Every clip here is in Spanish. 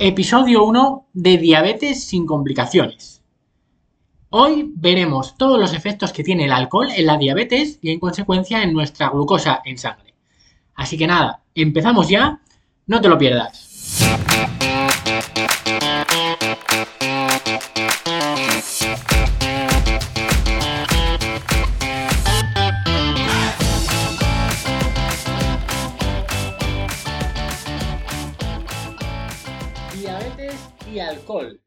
Episodio 1 de Diabetes sin complicaciones. Hoy veremos todos los efectos que tiene el alcohol en la diabetes y en consecuencia en nuestra glucosa en sangre. Así que nada, empezamos ya, no te lo pierdas. Alcohol.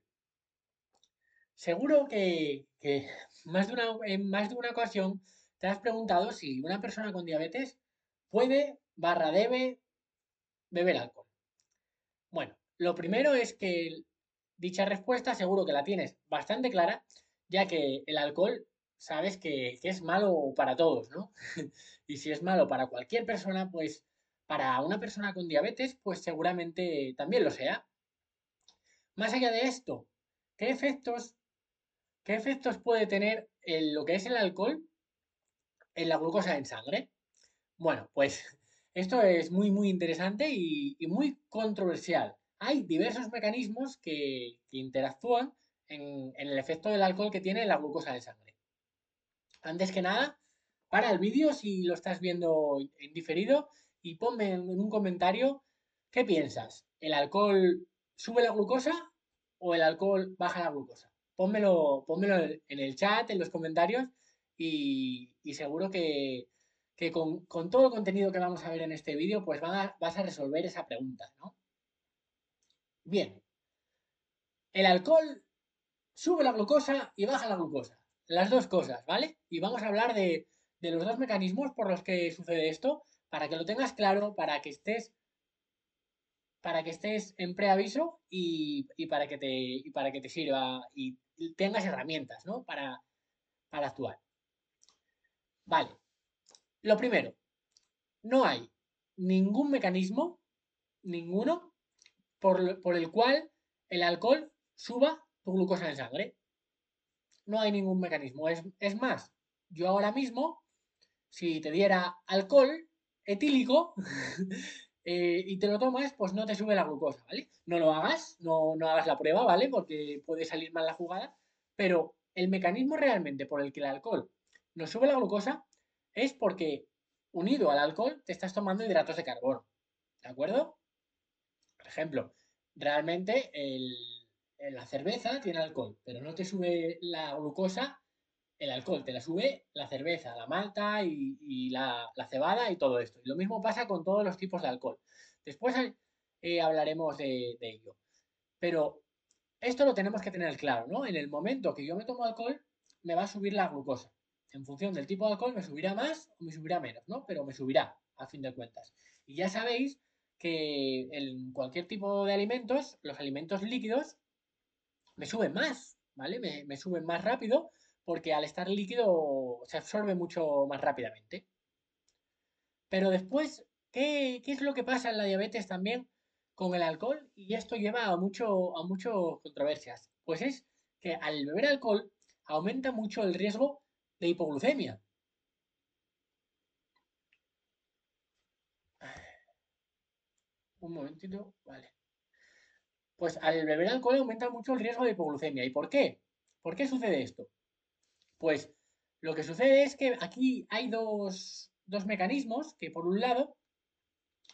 Seguro que, más de una, en más de una ocasión te has preguntado si una persona con diabetes puede barra debe beber alcohol. Bueno, lo primero es que dicha respuesta seguro que la tienes bastante clara, ya que el alcohol sabes que, que es malo para todos, ¿no? y si es malo para cualquier persona, pues para una persona con diabetes, pues seguramente también lo sea. Más allá de esto, ¿qué efectos, qué efectos puede tener lo que es el alcohol en la glucosa en sangre? Bueno, pues esto es muy, muy interesante y, muy controversial. Hay diversos mecanismos que, interactúan en, el efecto del alcohol que tiene la glucosa en sangre. Antes que nada, para el vídeo si lo estás viendo en diferido y ponme en un comentario qué piensas. ¿El alcohol ¿Sube la glucosa o el alcohol baja la glucosa? Pónmelo, en el chat, en los comentarios y, seguro que, con, todo el contenido que vamos a ver en este vídeo, pues vas a resolver esa pregunta, ¿no? Bien. El alcohol sube la glucosa y baja la glucosa. Las dos cosas, ¿vale? Y vamos a hablar de los dos mecanismos por los que sucede esto, para que lo tengas claro, para que estés para que estés en preaviso y, para, que te, para que te sirva y tengas herramientas, ¿no? Para, para actuar. Vale. Lo primero, no hay ningún mecanismo, ninguno, por, el cual el alcohol suba tu glucosa en sangre. No hay ningún mecanismo. Es, es más, yo ahora mismo, si te diera alcohol etílico, Eh, y te lo tomas, pues no te sube la glucosa, ¿vale? No lo hagas, no, no hagas la prueba, ¿vale? Porque puede salir mal la jugada, pero el mecanismo realmente por el que el alcohol nos sube la glucosa es porque unido al alcohol te estás tomando hidratos de carbono, ¿de acuerdo? Por ejemplo, realmente la cerveza tiene alcohol, pero no te sube la glucosa el alcohol, te la sube la cerveza, la malta y, la, cebada y todo esto. Y lo mismo pasa con todos los tipos de alcohol. Después eh, hablaremos de, ello. Pero esto lo tenemos que tener claro, ¿no? En el momento que yo me tomo alcohol, me va a subir la glucosa. En función del tipo de alcohol, me subirá más o me subirá menos, ¿no? Pero me subirá, a fin de cuentas. Y ya sabéis que en cualquier tipo de alimentos, los alimentos líquidos me suben más, ¿vale? Me, me suben más rápido porque al estar líquido se absorbe mucho más rápidamente. Pero después, ¿qué, es lo que pasa en la diabetes también con el alcohol? Y esto lleva a mucho, a muchas controversias. Pues es que al beber alcohol aumenta mucho el riesgo de hipoglucemia. Un momentito, vale. Pues al beber alcohol aumenta mucho el riesgo de hipoglucemia. ¿Y por qué? ¿Por qué sucede esto? Pues lo que sucede es que aquí hay dos, mecanismos que por un lado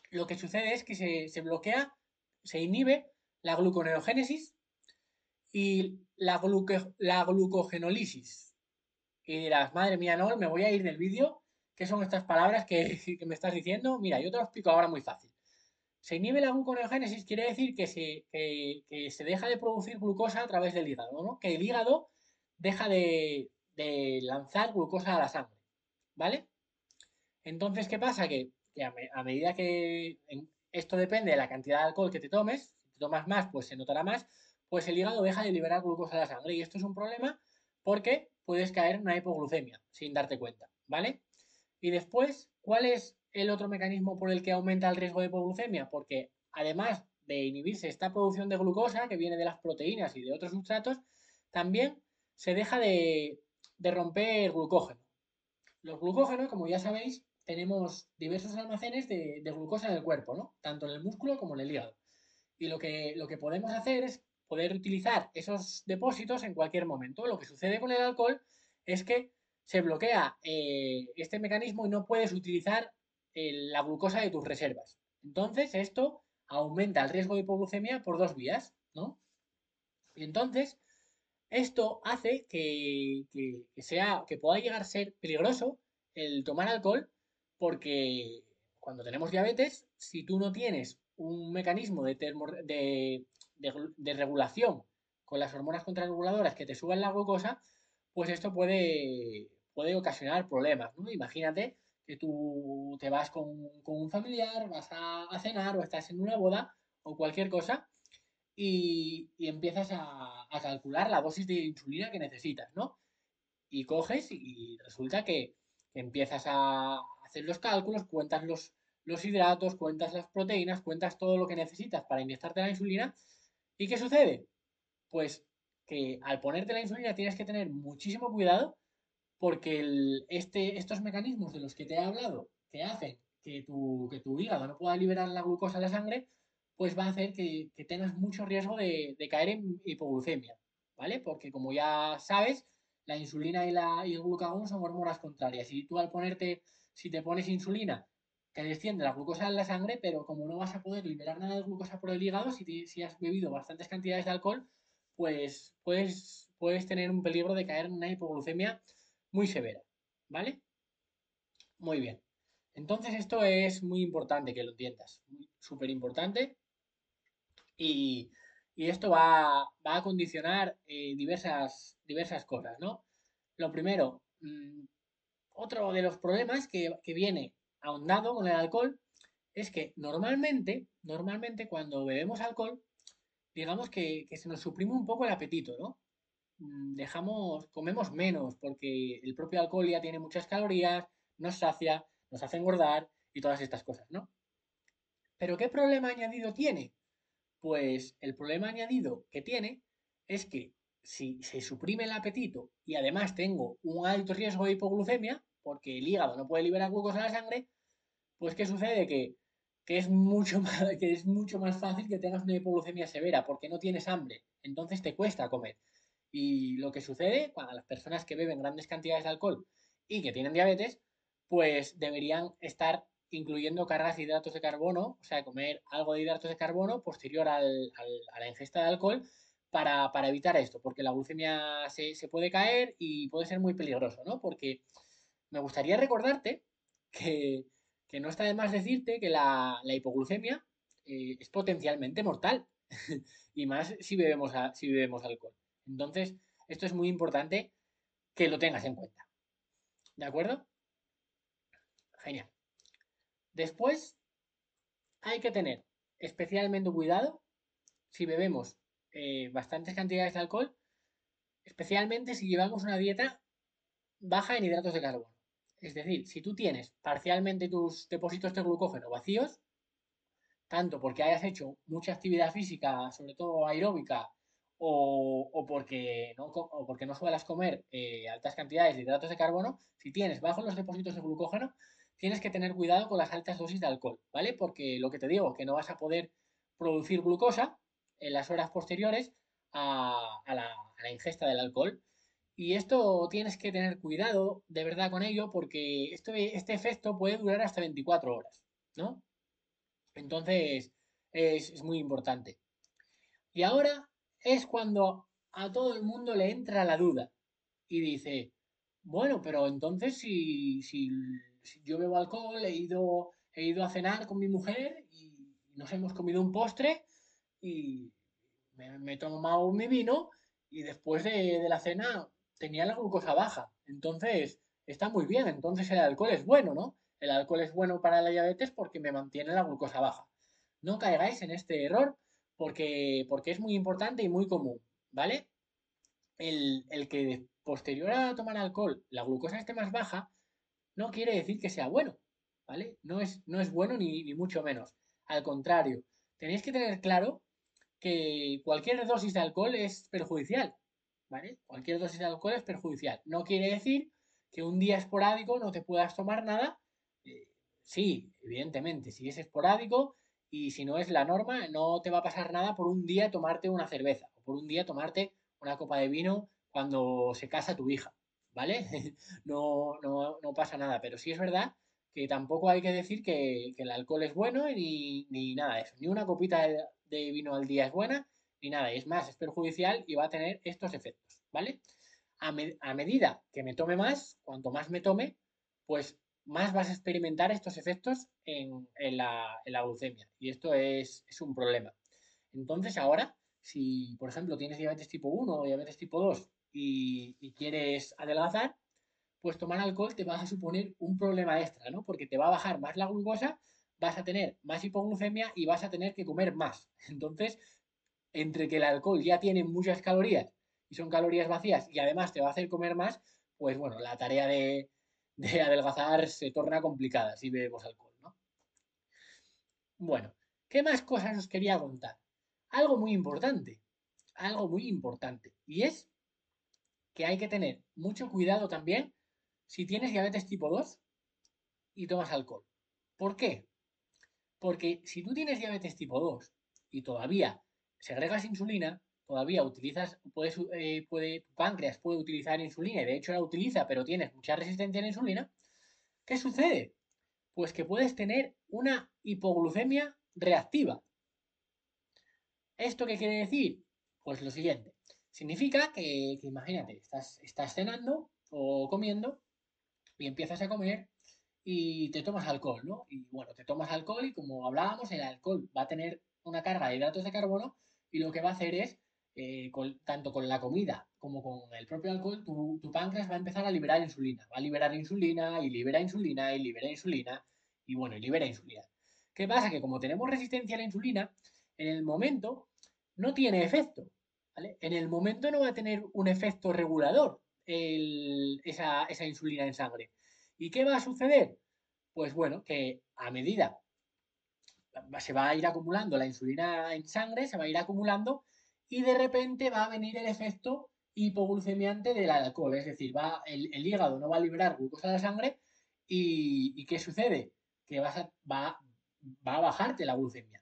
lo que sucede es que se, bloquea, se inhibe la gluconeogénesis y la, la glucogenolisis. Y dirás, madre mía, no, me voy a ir del vídeo. ¿Qué son estas palabras que, me estás diciendo? Mira, yo te lo explico ahora muy fácil. Se inhibe la gluconeogénesis quiere decir que se, que se deja de producir glucosa a través del hígado, ¿no? Que el hígado deja de, de lanzar glucosa a la sangre, ¿vale? Entonces, ¿qué pasa? Que, a, medida que esto depende de la cantidad de alcohol que te tomes, si te tomas más, pues se notará más, pues el hígado deja de liberar glucosa a la sangre y esto es un problema porque puedes caer en una hipoglucemia sin darte cuenta, ¿vale? Y después, ¿cuál es el otro mecanismo por el que aumenta el riesgo de hipoglucemia? Porque además de inhibirse esta producción de glucosa que viene de las proteínas y de otros sustratos, también se deja de, de romper glucógeno. Los glucógenos, como ya sabéis, tenemos diversos almacenes de, glucosa en el cuerpo, ¿no? Tanto en el músculo como en el hígado. y lo que, lo que podemos hacer es poder utilizar esos depósitos en cualquier momento. Lo que sucede con el alcohol es que se bloquea eh, este mecanismo y no puedes utilizar la glucosa de tus reservas. Entonces, esto aumenta el riesgo de hipoglucemia por dos vías, ¿no? Y entonces, esto hace que, sea, que pueda llegar a ser peligroso el tomar alcohol porque cuando tenemos diabetes, si tú no tienes un mecanismo de, de, regulación con las hormonas contrarreguladoras que te suban la glucosa, pues esto puede, puede ocasionar problemas. Imagínate que tú te vas con, un familiar, vas a, cenar o estás en una boda o cualquier cosa y, empiezas a, calcular la dosis de insulina que necesitas, ¿no? Y coges y resulta que, empiezas a hacer los cálculos, cuentas los, hidratos, cuentas las proteínas, cuentas todo lo que necesitas para inyectarte la insulina. ¿Y qué sucede? Pues que al ponerte la insulina tienes que tener muchísimo cuidado porque este, estos mecanismos de los que te he hablado, que hacen que tu, que tu hígado no pueda liberar la glucosa a la sangre, pues va a hacer que, tengas mucho riesgo de, caer en hipoglucemia, ¿vale? Porque como ya sabes, la insulina y, la, el glucagón son hormonas contrarias. Y tú al ponerte, si te pones insulina, te desciende la glucosa en la sangre, pero como no vas a poder liberar nada de glucosa por el hígado, si, si has bebido bastantes cantidades de alcohol, pues puedes, puedes tener un peligro de caer en una hipoglucemia muy severa, ¿vale? Muy bien. Entonces esto es muy importante que lo entiendas, súper importante. Y, esto va, a condicionar eh, diversas, cosas, ¿no? Lo primero, mm, otro de los problemas que, viene ahondado con el alcohol es que normalmente, normalmente cuando bebemos alcohol, digamos que, que se nos suprime un poco el apetito, ¿no? Mm, dejamos, comemos menos porque el propio alcohol ya tiene muchas calorías, nos sacia, nos hace engordar y todas estas cosas, ¿no? Pero ¿qué problema añadido tiene? Pues el problema añadido que tiene es que si se suprime el apetito y además tengo un alto riesgo de hipoglucemia, porque el hígado no puede liberar glucosa a la sangre, pues ¿qué sucede? Que, que, es mucho más, que es mucho más fácil que tengas una hipoglucemia severa porque no tienes hambre, entonces te cuesta comer. Y lo que sucede cuando las personas que beben grandes cantidades de alcohol y que tienen diabetes, pues deberían estar incluyendo cargas de hidratos de carbono, o sea, comer algo de hidratos de carbono posterior a la ingesta de alcohol para, evitar esto, porque la glucemia se, puede caer y puede ser muy peligroso, ¿no? Porque me gustaría recordarte que, no está de más decirte que la, hipoglucemia eh, es potencialmente mortal, y más si bebemos, si bebemos alcohol. Entonces, esto es muy importante que lo tengas en cuenta. ¿De acuerdo? Genial. Después, hay que tener especialmente cuidado si bebemos eh, bastantes cantidades de alcohol, especialmente si llevamos una dieta baja en hidratos de carbono. Es decir, si tú tienes parcialmente tus depósitos de glucógeno vacíos, tanto porque hayas hecho mucha actividad física, sobre todo aeróbica, o, porque, no, o porque no suelas comer eh, altas cantidades de hidratos de carbono, si tienes bajos los depósitos de glucógeno, tienes que tener cuidado con las altas dosis de alcohol, ¿vale? Porque lo que te digo, que no vas a poder producir glucosa en las horas posteriores a, la, ingesta del alcohol. Y esto tienes que tener cuidado de verdad con ello porque este efecto puede durar hasta 24 horas, ¿no? Entonces es, es muy importante. Y ahora es cuando a todo el mundo le entra la duda y dice, bueno, pero entonces si, si, yo bebo alcohol, he ido, he ido a cenar con mi mujer y nos hemos comido un postre y me, he tomado mi vino y después de, la cena tenía la glucosa baja. Entonces, está muy bien, entonces el alcohol es bueno, ¿no? El alcohol es bueno para la diabetes porque me mantiene la glucosa baja. No caigáis en este error porque, porque es muy importante y muy común, ¿vale? El, que posterior a tomar alcohol la glucosa esté más baja, no quiere decir que sea bueno, ¿vale? No es, no es bueno ni, ni mucho menos. Al contrario, tenéis que tener claro que cualquier dosis de alcohol es perjudicial, ¿vale? Cualquier dosis de alcohol es perjudicial. No quiere decir que un día esporádico no te puedas tomar nada. Eh, sí, evidentemente, si es esporádico y si no es la norma, no te va a pasar nada por un día tomarte una cerveza o por un día tomarte una copa de vino cuando se casa tu hija, ¿vale? no, no, no pasa nada, pero sí es verdad que tampoco hay que decir que, el alcohol es bueno ni, ni, nada de eso. Ni una copita de, vino al día es buena, ni nada. Es más, es perjudicial y va a tener estos efectos, ¿vale? A, a medida que me tome más, cuanto más me tome, pues más vas a experimentar estos efectos en, la, glucemia. Y esto es, un problema. Entonces ahora, si por ejemplo tienes diabetes tipo 1 o diabetes tipo 2 y, quieres adelgazar, pues tomar alcohol te va a suponer un problema extra, ¿no? Porque te va a bajar más la glucosa, vas a tener más hipoglucemia y vas a tener que comer más. Entonces, entre que el alcohol ya tiene muchas calorías y son calorías vacías y además te va a hacer comer más, pues bueno, la tarea de, de adelgazar se torna complicada si bebemos alcohol, ¿no? Bueno, ¿qué más cosas os quería contar? Algo muy importante, algo muy importante, y es que hay que tener mucho cuidado también si tienes diabetes tipo 2 y tomas alcohol. ¿Por qué? Porque si tú tienes diabetes tipo 2 y todavía segregas insulina, todavía utilizas, puedes, eh, tu páncreas puede utilizar insulina y de hecho la utiliza, pero tienes mucha resistencia a la insulina, ¿qué sucede? Pues que puedes tener una hipoglucemia reactiva. ¿Esto qué quiere decir? Pues lo siguiente. Significa que, imagínate, estás, estás cenando o comiendo y empiezas a comer y te tomas alcohol, ¿no? Y bueno, te tomas alcohol y como hablábamos, el alcohol va a tener una carga de hidratos de carbono y lo que va a hacer es eh, tanto con la comida como con el propio alcohol, tu, páncreas va a empezar a liberar insulina. Va a liberar insulina y libera insulina y libera insulina y bueno, y libera insulina. ¿Qué pasa? Que como tenemos resistencia a la insulina, en el momento no tiene efecto. En el momento no va a tener un efecto regulador esa, insulina en sangre. ¿Y qué va a suceder? Pues bueno, que a medida se va a ir acumulando la insulina en sangre, se va a ir acumulando y de repente va a venir el efecto hipoglucemiante del alcohol, es decir, va, el, hígado no va a liberar glucosa de la sangre y, ¿qué sucede? Que va, va a bajarte la glucemia.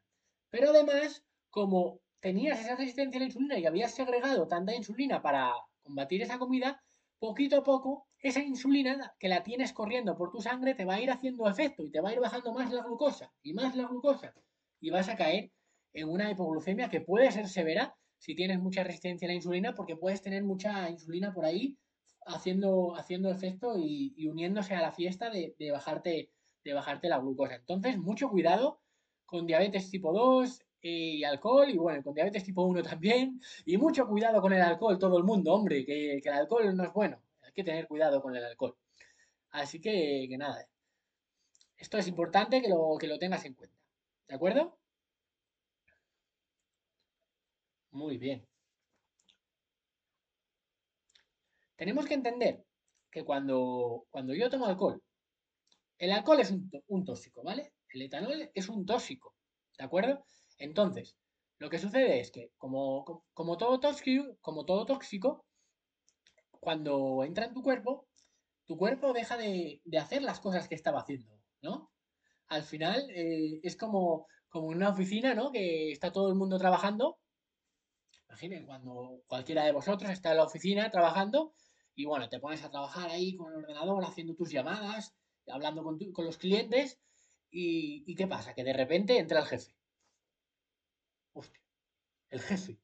Pero además, como tenías esa resistencia a la insulina y habías segregado tanta insulina para combatir esa comida, poquito a poco esa insulina que la tienes corriendo por tu sangre te va a ir haciendo efecto y te va a ir bajando más la glucosa y más la glucosa y vas a caer en una hipoglucemia que puede ser severa si tienes mucha resistencia a la insulina, porque puedes tener mucha insulina por ahí haciendo, haciendo efecto y, uniéndose a la fiesta de, bajarte, de bajarte la glucosa. Entonces, mucho cuidado con diabetes tipo 2 eh, y alcohol, y bueno, con diabetes tipo 1 también, y mucho cuidado con el alcohol, todo el mundo, hombre, que, el alcohol no es bueno, hay que tener cuidado con el alcohol. Así que, que nada, esto es importante que lo, que lo tengas en cuenta, ¿de acuerdo? Muy bien. Tenemos que entender que cuando, cuando yo tomo alcohol, el alcohol es un, tóxico, ¿vale? El etanol es un tóxico, ¿de acuerdo? Entonces, lo que sucede es que como, como, todo, tóxico, como todo tóxico, cuando entra en tu cuerpo, tu cuerpo deja de, hacer las cosas que estaba haciendo, ¿no? Al final eh, es como, en una oficina, ¿no? Que está todo el mundo trabajando Imaginen cuando cualquiera de vosotros está en la oficina trabajando y bueno, te pones a trabajar ahí con el ordenador haciendo tus llamadas, hablando con, los clientes y, ¿qué pasa? Que de repente entra el jefe. Hostia, el jefe.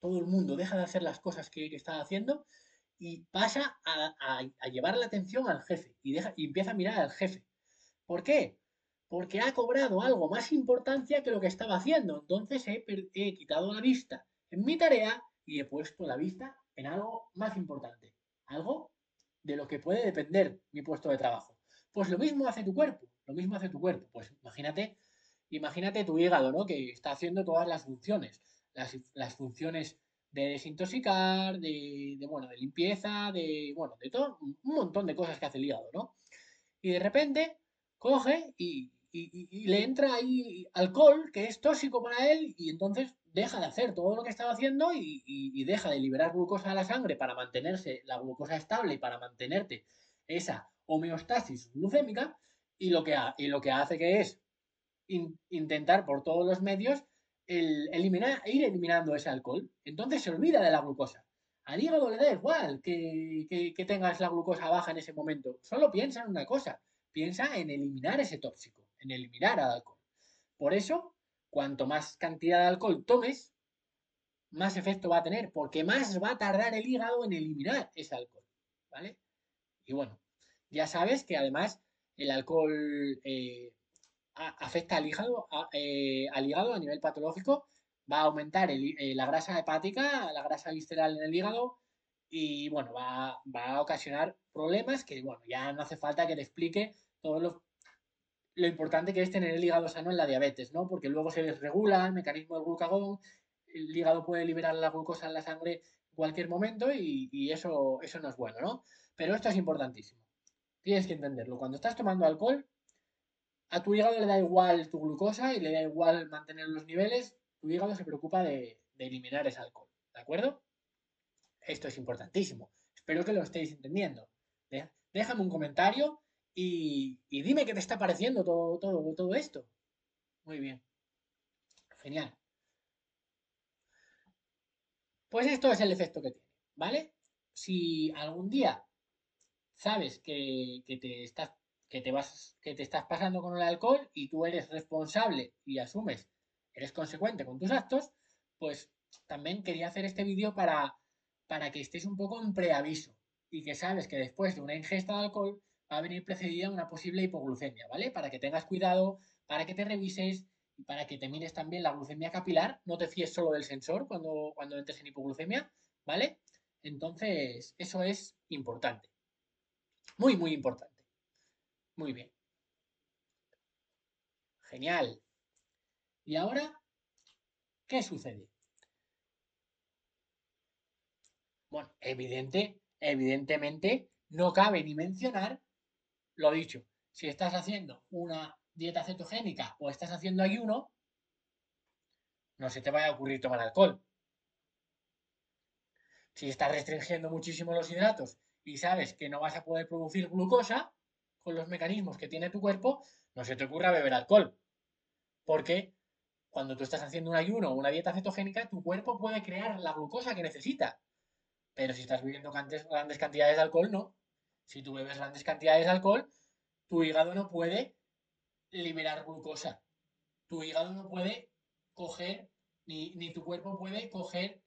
Todo el mundo deja de hacer las cosas que, está haciendo y pasa a, llevar la atención al jefe y, empieza a mirar al jefe. ¿Por qué? Porque ha cobrado algo más importancia que lo que estaba haciendo. Entonces he quitado la vista en mi tarea y he puesto la vista en algo más importante, algo de lo que puede depender mi puesto de trabajo. Pues lo mismo hace tu cuerpo, lo mismo hace tu cuerpo. Pues imagínate, imagínate tu hígado, ¿no? Que está haciendo todas las funciones, las, funciones de desintoxicar, de, bueno, de limpieza, de, bueno, de todo, un montón de cosas que hace el hígado, ¿no? Y de repente coge y, y, le entra ahí alcohol que es tóxico para él y entonces deja de hacer todo lo que estaba haciendo y, deja de liberar glucosa a la sangre para mantenerse la glucosa estable y para mantenerte esa homeostasis glucémica y lo que, y lo que hace que es intentar por todos los medios el eliminar, ir eliminando ese alcohol. Entonces se olvida de la glucosa. Al hígado le da igual que, que, tengas la glucosa baja en ese momento. Solo piensa en una cosa. Piensa en eliminar ese tóxico, en eliminar al alcohol. Por eso, cuanto más cantidad de alcohol tomes, más efecto va a tener, porque más va a tardar el hígado en eliminar ese alcohol. ¿Vale? Y bueno, ya sabes que además el alcohol eh, afecta al hígado, a, eh, al hígado a nivel patológico, va a aumentar eh, la grasa hepática, la grasa visceral en el hígado y bueno, va, a ocasionar problemas que bueno, ya no hace falta que te explique todo lo, lo importante que es tener el hígado sano en la diabetes, ¿no? Porque luego se desregula el mecanismo del glucagón, el hígado puede liberar la glucosa en la sangre en cualquier momento y, y eso, eso no es bueno, ¿no? Pero esto es importantísimo. Tienes que entenderlo. Cuando estás tomando alcohol, a tu hígado le da igual tu glucosa y le da igual mantener los niveles. Tu hígado se preocupa de, eliminar ese alcohol. ¿De acuerdo? Esto es importantísimo. Espero que lo estéis entendiendo. Déjame un comentario y, dime qué te está pareciendo todo, todo, todo esto. Muy bien. Genial. Pues esto es el efecto que tiene, ¿vale? Si algún día sabes que, te estás que te vas que te estás pasando con el alcohol y tú eres responsable y asumes, eres consecuente con tus actos, pues también quería hacer este vídeo para para que estés un poco en preaviso y que sabes que después de una ingesta de alcohol va a venir precedida una posible hipoglucemia, ¿vale? Para que tengas cuidado, para que te revises y para que te mires también la glucemia capilar, no te fíes solo del sensor cuando, cuando entres en hipoglucemia, ¿vale? Entonces, eso es importante. Muy, muy importante. Muy bien. Genial. ¿Y ahora qué sucede? Bueno, evidente, evidentemente no cabe ni mencionar lo dicho. Si estás haciendo una dieta cetogénica o estás haciendo ayuno, no se te vaya a ocurrir tomar alcohol. Si estás restringiendo muchísimo los hidratos y sabes que no vas a poder producir glucosa con los mecanismos que tiene tu cuerpo, no se te ocurra beber alcohol. Porque cuando tú estás haciendo un ayuno o una dieta cetogénica, tu cuerpo puede crear la glucosa que necesita. Pero si estás bebiendo grandes cantidades de alcohol, no. Si tú bebes grandes cantidades de alcohol, tu hígado no puede liberar glucosa. Tu hígado no puede coger, ni, ni tu cuerpo puede coger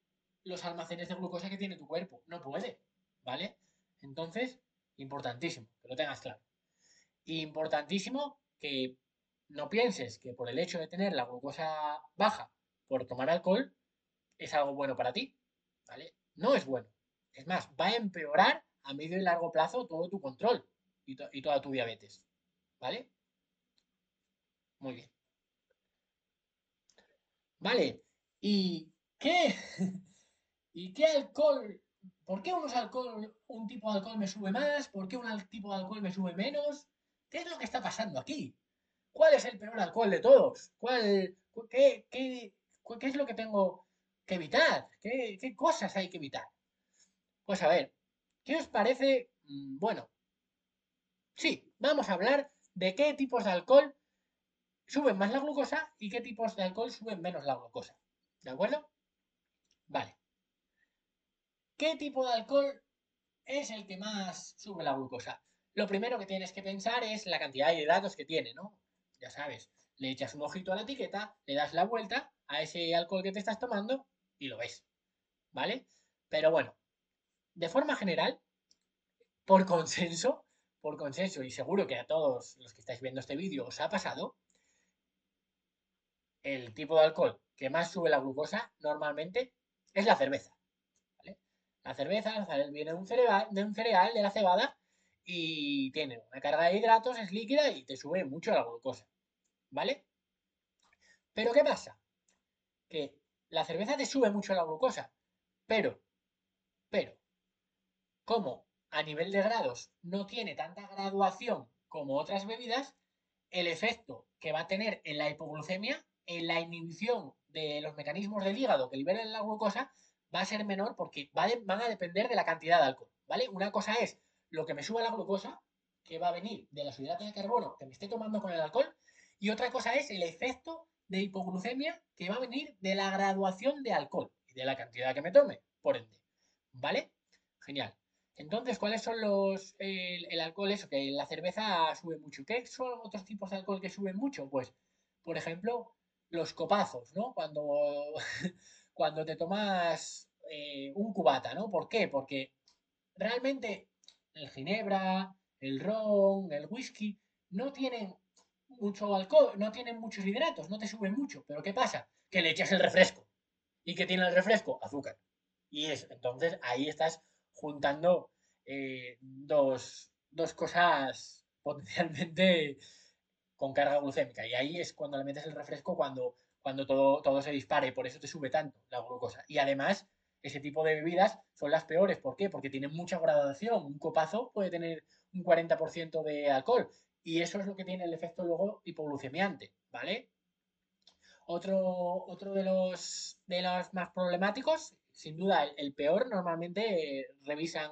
los almacenes de glucosa que tiene tu cuerpo. No puede, ¿vale? Entonces, importantísimo, que lo tengas claro. Importantísimo que no pienses que por el hecho de tener la glucosa baja por tomar alcohol es algo bueno para ti, ¿vale? No es bueno. Es más, va a empeorar a medio y largo plazo todo tu control y, toda tu diabetes, ¿vale? Muy bien. Vale, ¿y qué? ¿Y qué alcohol ¿Por qué unos alcohol, un tipo de alcohol me sube más? ¿Por qué un tipo de alcohol me sube menos? ¿Qué es lo que está pasando aquí? ¿Cuál es el peor alcohol de todos? ¿Cuál, qué, es lo que tengo que evitar? ¿Qué, ¿Qué cosas hay que evitar? Pues a ver, ¿qué os parece? Mm, bueno, sí, vamos a hablar de qué tipos de alcohol suben más la glucosa y qué tipos de alcohol suben menos la glucosa. ¿De acuerdo? Vale. ¿Qué tipo de alcohol es el que más sube la glucosa? Lo primero que tienes que pensar es la cantidad de hidratos que tiene, ¿no? Ya sabes, le echas un ojito a la etiqueta, le das la vuelta a ese alcohol que te estás tomando y lo ves, ¿vale? Pero bueno, de forma general, por consenso, por consenso, y seguro que a todos los que estáis viendo este vídeo os ha pasado, el tipo de alcohol que más sube la glucosa normalmente es la cerveza. La cerveza viene de un, cereal, de un cereal, de la cebada, y tiene una carga de hidratos, es líquida y te sube mucho la glucosa. ¿Vale? Pero ¿qué pasa? Que la cerveza te sube mucho la glucosa, pero, pero, como a nivel de grados no tiene tanta graduación como otras bebidas, el efecto que va a tener en la hipoglucemia, en la inhibición de los mecanismos del hígado que liberan la glucosa, va a ser menor porque van a depender de la cantidad de alcohol, ¿vale? Una cosa es lo que me suba la glucosa, que va a venir de los hidratos de carbono que me esté tomando con el alcohol, Y otra cosa es el efecto de hipoglucemia que va a venir de la graduación de alcohol y de la cantidad que me tome, por ende. ¿Vale? Genial. Entonces, ¿cuáles son los. El, alcohol, eso, que la cerveza sube mucho. ¿Qué son otros tipos de alcohol que suben mucho? Pues, por ejemplo, los copazos, ¿no? Cuando, cuando te tomas eh, un cubata, ¿no? ¿Por qué? Porque realmente el ginebra, el ron, el whisky, no tienen mucho alcohol, no tienen muchos hidratos, no te suben mucho. Pero ¿qué pasa? Que le echas el refresco. ¿Y qué tiene el refresco? Azúcar. Y es, entonces ahí estás juntando eh, dos, cosas potencialmente con carga glucémica. Y ahí es cuando le metes el refresco, cuando, cuando todo, todo se dispara y por eso te sube tanto la glucosa. Y además, ese tipo de bebidas son las peores. ¿Por qué? Porque tienen mucha graduación. Un copazo puede tener un 40% de alcohol. Y eso es lo que tiene el efecto luego hipoglucemiante, ¿vale? Otro, otro de, los, de los más problemáticos sin duda, el, peor normalmente eh, revisan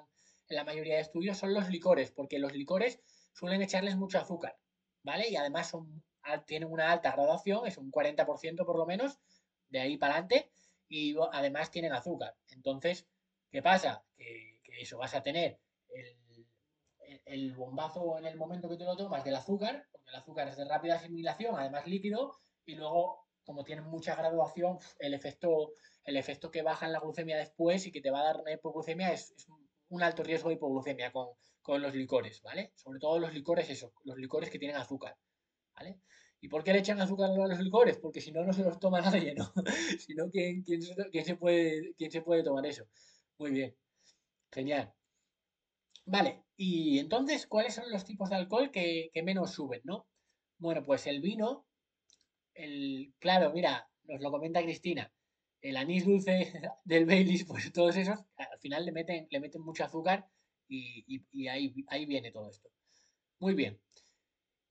en la mayoría de estudios son los licores, porque los licores suelen echarles mucho azúcar, ¿vale? Y además son, tienen una alta graduación, es un 40% por lo menos, de ahí para adelante, y además tienen azúcar. Entonces, ¿qué pasa? Que, eso vas a tener el, el, bombazo en el momento que te lo tomas del azúcar, porque el azúcar es de rápida asimilación, además líquido, y luego, como tienen mucha graduación, el efecto el efecto que baja en la glucemia después y que te va a dar una hipoglucemia es, un alto riesgo de hipoglucemia con, los licores, ¿vale? Sobre todo los licores, eso, los licores que tienen azúcar, ¿vale? ¿Y por qué le echan azúcar a los licores? Porque si no, no se los toma nadie, ¿no? si no, ¿quién, se puede, ¿quién se puede tomar eso? Muy bien, genial. Vale, y entonces, ¿cuáles son los tipos de alcohol que, menos suben, no? Bueno, pues el vino, el, claro, mira, nos lo comenta Cristina, el anís dulce del Baileys, pues todos esos, al final le meten, le meten mucho azúcar y, ahí, ahí viene todo esto. Muy bien.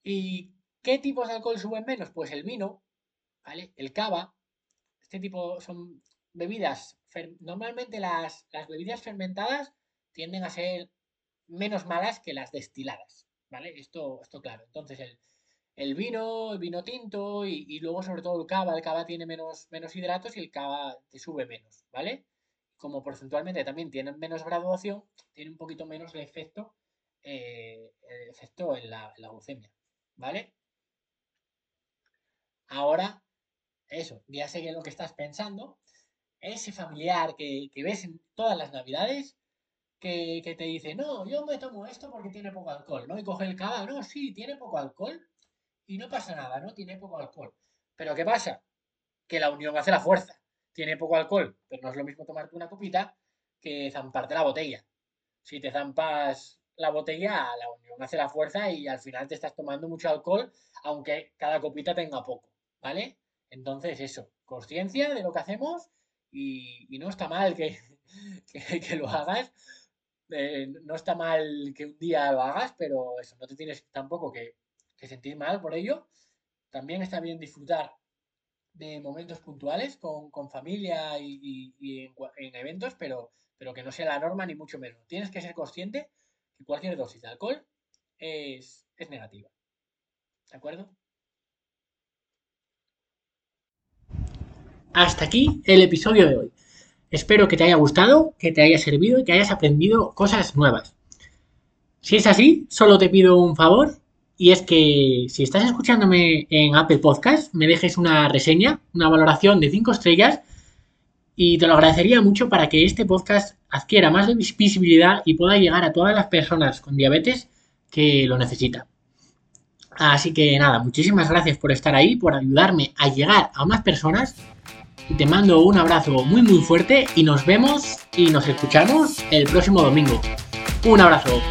¿Y qué tipos de alcohol suben menos? Pues el vino, ¿vale? El cava. Este tipo son bebidas. Normalmente las, las bebidas fermentadas tienden a ser menos malas que las destiladas, ¿vale? Esto, esto claro. Entonces el, el vino, el vino tinto y, luego sobre todo el cava. El cava tiene menos, menos hidratos y el cava te sube menos, ¿vale? Como porcentualmente también tienen menos graduación, tiene un poquito menos de efecto, eh, efecto en la, glucemia, ¿vale? Ahora, eso, ya sé lo que estás pensando. Ese familiar que, ves en todas las navidades, que, que, te dice, no, yo me tomo esto porque tiene poco alcohol, ¿no? Y coge el cava, no, sí, tiene poco alcohol, y no pasa nada, ¿no? Tiene poco alcohol. Pero ¿qué pasa? Que la unión hace la fuerza. Tiene poco alcohol, pero no es lo mismo tomarte una copita que zamparte la botella. Si te zampas la botella, la unión hace la fuerza y al final te estás tomando mucho alcohol, aunque cada copita tenga poco, ¿vale? Entonces, eso, conciencia de lo que hacemos y, no está mal que, que, lo hagas. Eh, no está mal que un día lo hagas, pero eso, no te tienes tampoco que sentir mal por ello. También está bien disfrutar de momentos puntuales con, familia y, en, eventos, pero, pero que no sea la norma ni mucho menos. Tienes que ser consciente que cualquier dosis de alcohol es, es negativa. ¿De acuerdo? Hasta aquí el episodio de hoy. Espero que te haya gustado, que te haya servido y que hayas aprendido cosas nuevas. Si es así, solo te pido un favor y es que si estás escuchándome en Apple Podcast, me dejes una reseña, una valoración de 5 estrellas y te lo agradecería mucho para que este podcast adquiera más visibilidad y pueda llegar a todas las personas con diabetes que lo necesitan. Así que nada, muchísimas gracias por estar ahí, por ayudarme a llegar a más personas. Te mando un abrazo muy muy fuerte y nos vemos y nos escuchamos el próximo domingo. Un abrazo.